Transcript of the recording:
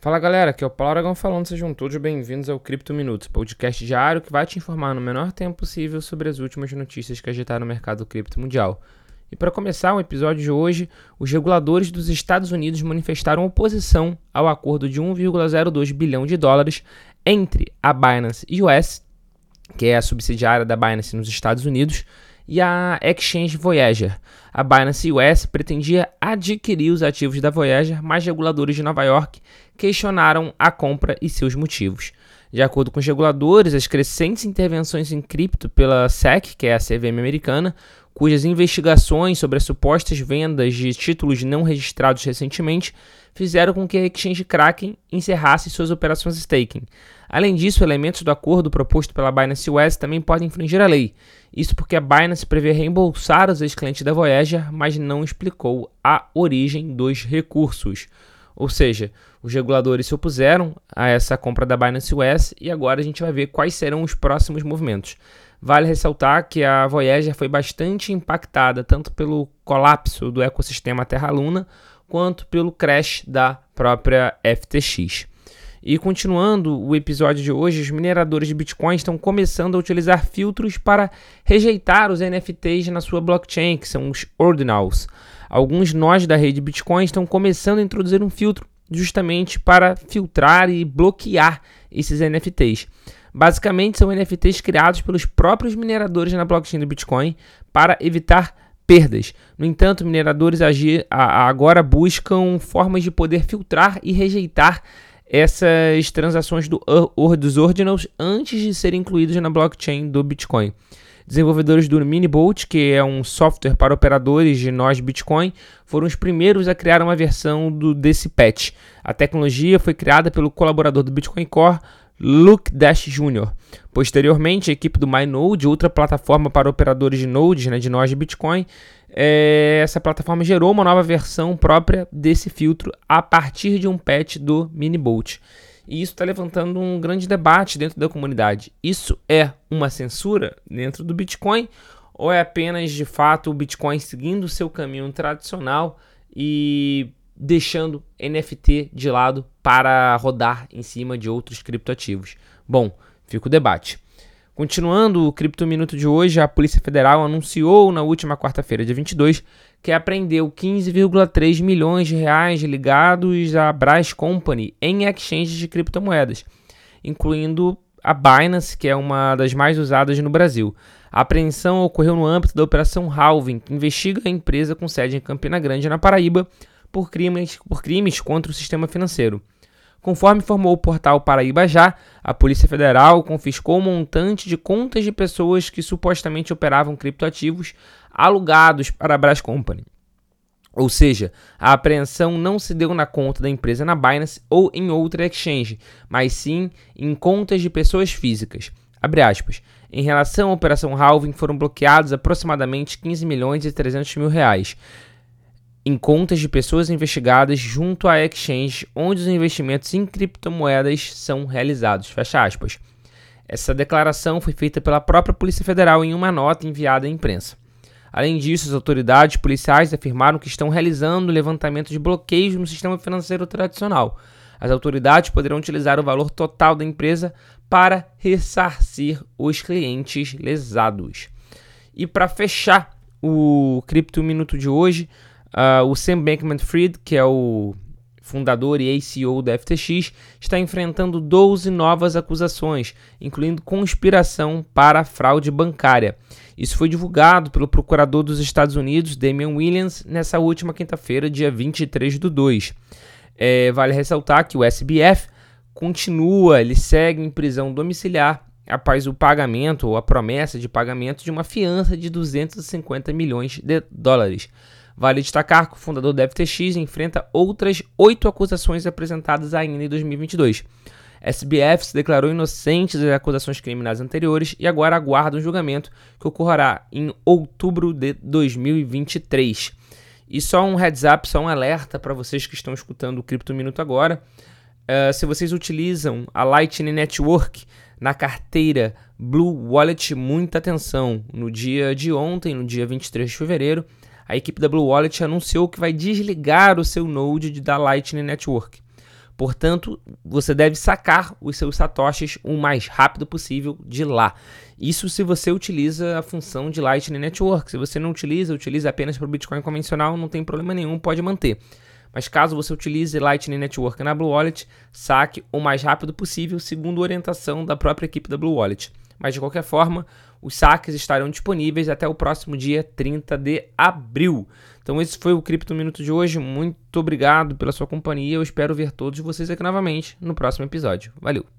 Fala galera, aqui é o Paulo Aragão falando, sejam todos bem-vindos ao Cripto Minutos, podcast diário que vai te informar no menor tempo possível sobre as últimas notícias que agitaram o mercado cripto mundial. E para começar o episódio de hoje, os reguladores dos Estados Unidos manifestaram oposição ao acordo de 1,02 bilhão de dólares entre a Binance US, que é a subsidiária da Binance nos Estados Unidos, e a Exchange Voyager. A Binance US pretendia adquirir os ativos da Voyager, mas reguladores de Nova York questionaram a compra e seus motivos. De acordo com os reguladores, as crescentes intervenções em cripto pela SEC, que é a CVM americana, cujas investigações sobre as supostas vendas de títulos não registrados recentemente fizeram com que a exchange Kraken encerrasse suas operações staking. Além disso, elementos do acordo proposto pela Binance US também podem infringir a lei. Isso porque a Binance prevê reembolsar os ex-clientes da Voyager, mas não explicou a origem dos recursos. Ou seja, os reguladores se opuseram a essa compra da Binance US e agora a gente vai ver quais serão os próximos movimentos. Vale ressaltar que a Voyager foi bastante impactada tanto pelo colapso do ecossistema Terra-Luna quanto pelo crash da própria FTX. E continuando o episódio de hoje, os mineradores de Bitcoin estão começando a utilizar filtros para rejeitar os NFTs na sua blockchain, que são os ordinals. Alguns nós da rede Bitcoin estão começando a introduzir um filtro justamente para filtrar e bloquear esses NFTs. Basicamente, são NFTs criados pelos próprios mineradores na blockchain do Bitcoin para evitar perdas. No entanto, mineradores agora buscam formas de poder filtrar e rejeitar essas transações do, dos ordinals antes de serem incluídos na blockchain do Bitcoin. Desenvolvedores do Minibolt, que é um software para operadores de nós Bitcoin, foram os primeiros a criar uma versão do, desse patch. A tecnologia foi criada pelo colaborador do Bitcoin Core, Luke Dash Jr. Posteriormente, a equipe do MyNode, outra plataforma para operadores de nodes, né, de nós de Bitcoin, é, essa plataforma gerou uma nova versão própria desse filtro a partir de um patch do Minibolt. E isso está levantando um grande debate dentro da comunidade. Isso é uma censura dentro do Bitcoin ou é apenas de fato o Bitcoin seguindo o seu caminho tradicional e deixando NFT de lado para rodar em cima de outros criptoativos. Bom, fica o debate. Continuando o Cripto Minuto de hoje, a Polícia Federal anunciou na última quarta-feira, dia 22, que apreendeu 15,3 milhões de reais ligados à Brás Company em exchanges de criptomoedas, incluindo a Binance, que é uma das mais usadas no Brasil. A apreensão ocorreu no âmbito da Operação Halving, que investiga a empresa com sede em Campina Grande, na Paraíba, por crimes, por crimes contra o sistema financeiro. Conforme informou o portal Paraíba Já, a Polícia Federal confiscou um montante de contas de pessoas que supostamente operavam criptoativos alugados para a Brás Company. Ou seja, a apreensão não se deu na conta da empresa na Binance ou em outra exchange, mas sim em contas de pessoas físicas. Em relação à operação Halving, foram bloqueados aproximadamente 15 milhões e 300 mil reais, em contas de pessoas investigadas junto à exchange onde os investimentos em criptomoedas são realizados. Fecha aspas. Essa declaração foi feita pela própria Polícia Federal em uma nota enviada à imprensa. Além disso, as autoridades policiais afirmaram que estão realizando levantamento de bloqueios no sistema financeiro tradicional. As autoridades poderão utilizar o valor total da empresa para ressarcir os clientes lesados. E para fechar o Cripto Minuto de hoje, Uh, o Sam Bankman-Fried, que é o fundador e CEO da FTX, está enfrentando 12 novas acusações, incluindo conspiração para fraude bancária. Isso foi divulgado pelo procurador dos Estados Unidos, Damian Williams, nessa última quinta-feira, dia 23 do 2. É, vale ressaltar que o SBF continua, ele segue em prisão domiciliar após o pagamento ou a promessa de pagamento de uma fiança de 250 milhões de dólares. Vale destacar que o fundador da FTX enfrenta outras oito acusações apresentadas ainda em 2022. SBF se declarou inocente das acusações criminais anteriores e agora aguarda um julgamento que ocorrerá em outubro de 2023. E só um heads up, só um alerta para vocês que estão escutando o Cripto Minuto agora. Uh, se vocês utilizam a Lightning Network na carteira Blue Wallet, muita atenção. No dia de ontem, no dia 23 de fevereiro, a equipe da Blue Wallet anunciou que vai desligar o seu node da Lightning Network. Portanto, você deve sacar os seus satoshis o mais rápido possível de lá. Isso se você utiliza a função de Lightning Network. Se você não utiliza, utiliza apenas para o Bitcoin convencional, não tem problema nenhum, pode manter. Mas caso você utilize Lightning Network na Blue Wallet, saque o mais rápido possível, segundo orientação da própria equipe da Blue Wallet. Mas de qualquer forma, os saques estarão disponíveis até o próximo dia 30 de abril. Então esse foi o Cripto Minuto de hoje. Muito obrigado pela sua companhia. Eu espero ver todos vocês aqui novamente no próximo episódio. Valeu!